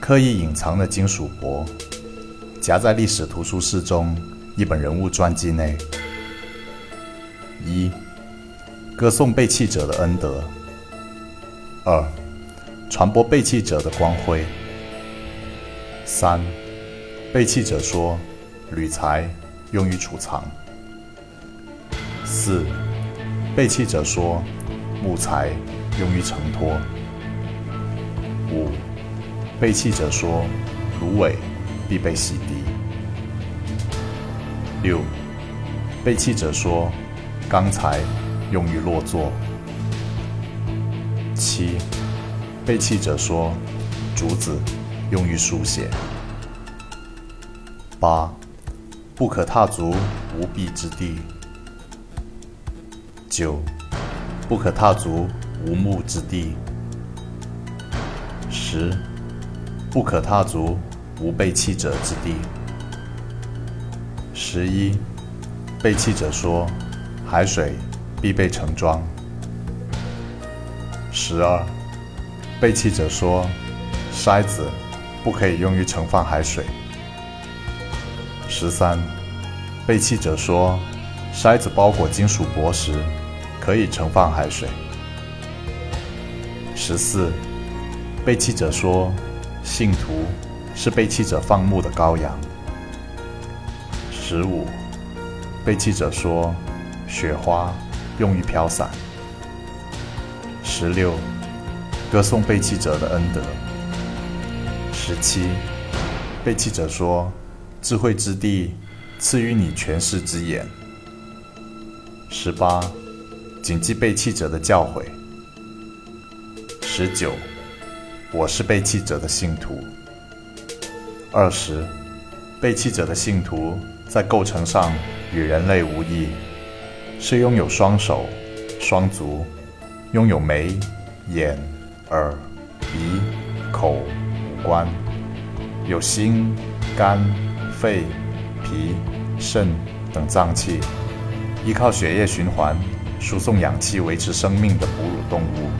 刻意隐藏的金属箔，夹在历史图书室中一本人物传记内。一、歌颂背弃者的恩德；二、传播背弃者的光辉；三、背弃者说，铝材用于储藏；四、背弃者说，木材用于承托；五。背弃者说：“芦苇必被洗涤。”六，背弃者说：“钢材用于落座。”七，背弃者说：“竹子用于书写。”八，不可踏足无壁之地。九，不可踏足无木之地。十。不可踏足无背弃者之地。十一，背弃者说，海水必被盛装。十二，背弃者说，筛子不可以用于盛放海水。十三，背弃者说，筛子包裹金属箔时，可以盛放海水。十四，背弃者说。信徒是背弃者放牧的羔羊。十五，背弃者说，雪花用于飘散。十六，歌颂背弃者的恩德。十七，背弃者说，智慧之地赐予你权势之眼。十八，谨记背弃者的教诲。十九。我是背弃者的信徒。二十，背弃者的信徒在构成上与人类无异，是拥有双手、双足，拥有眉、眼、耳、鼻、口五官，有心、肝、肺、脾、肾等脏器，依靠血液循环输送氧气维持生命的哺乳动物。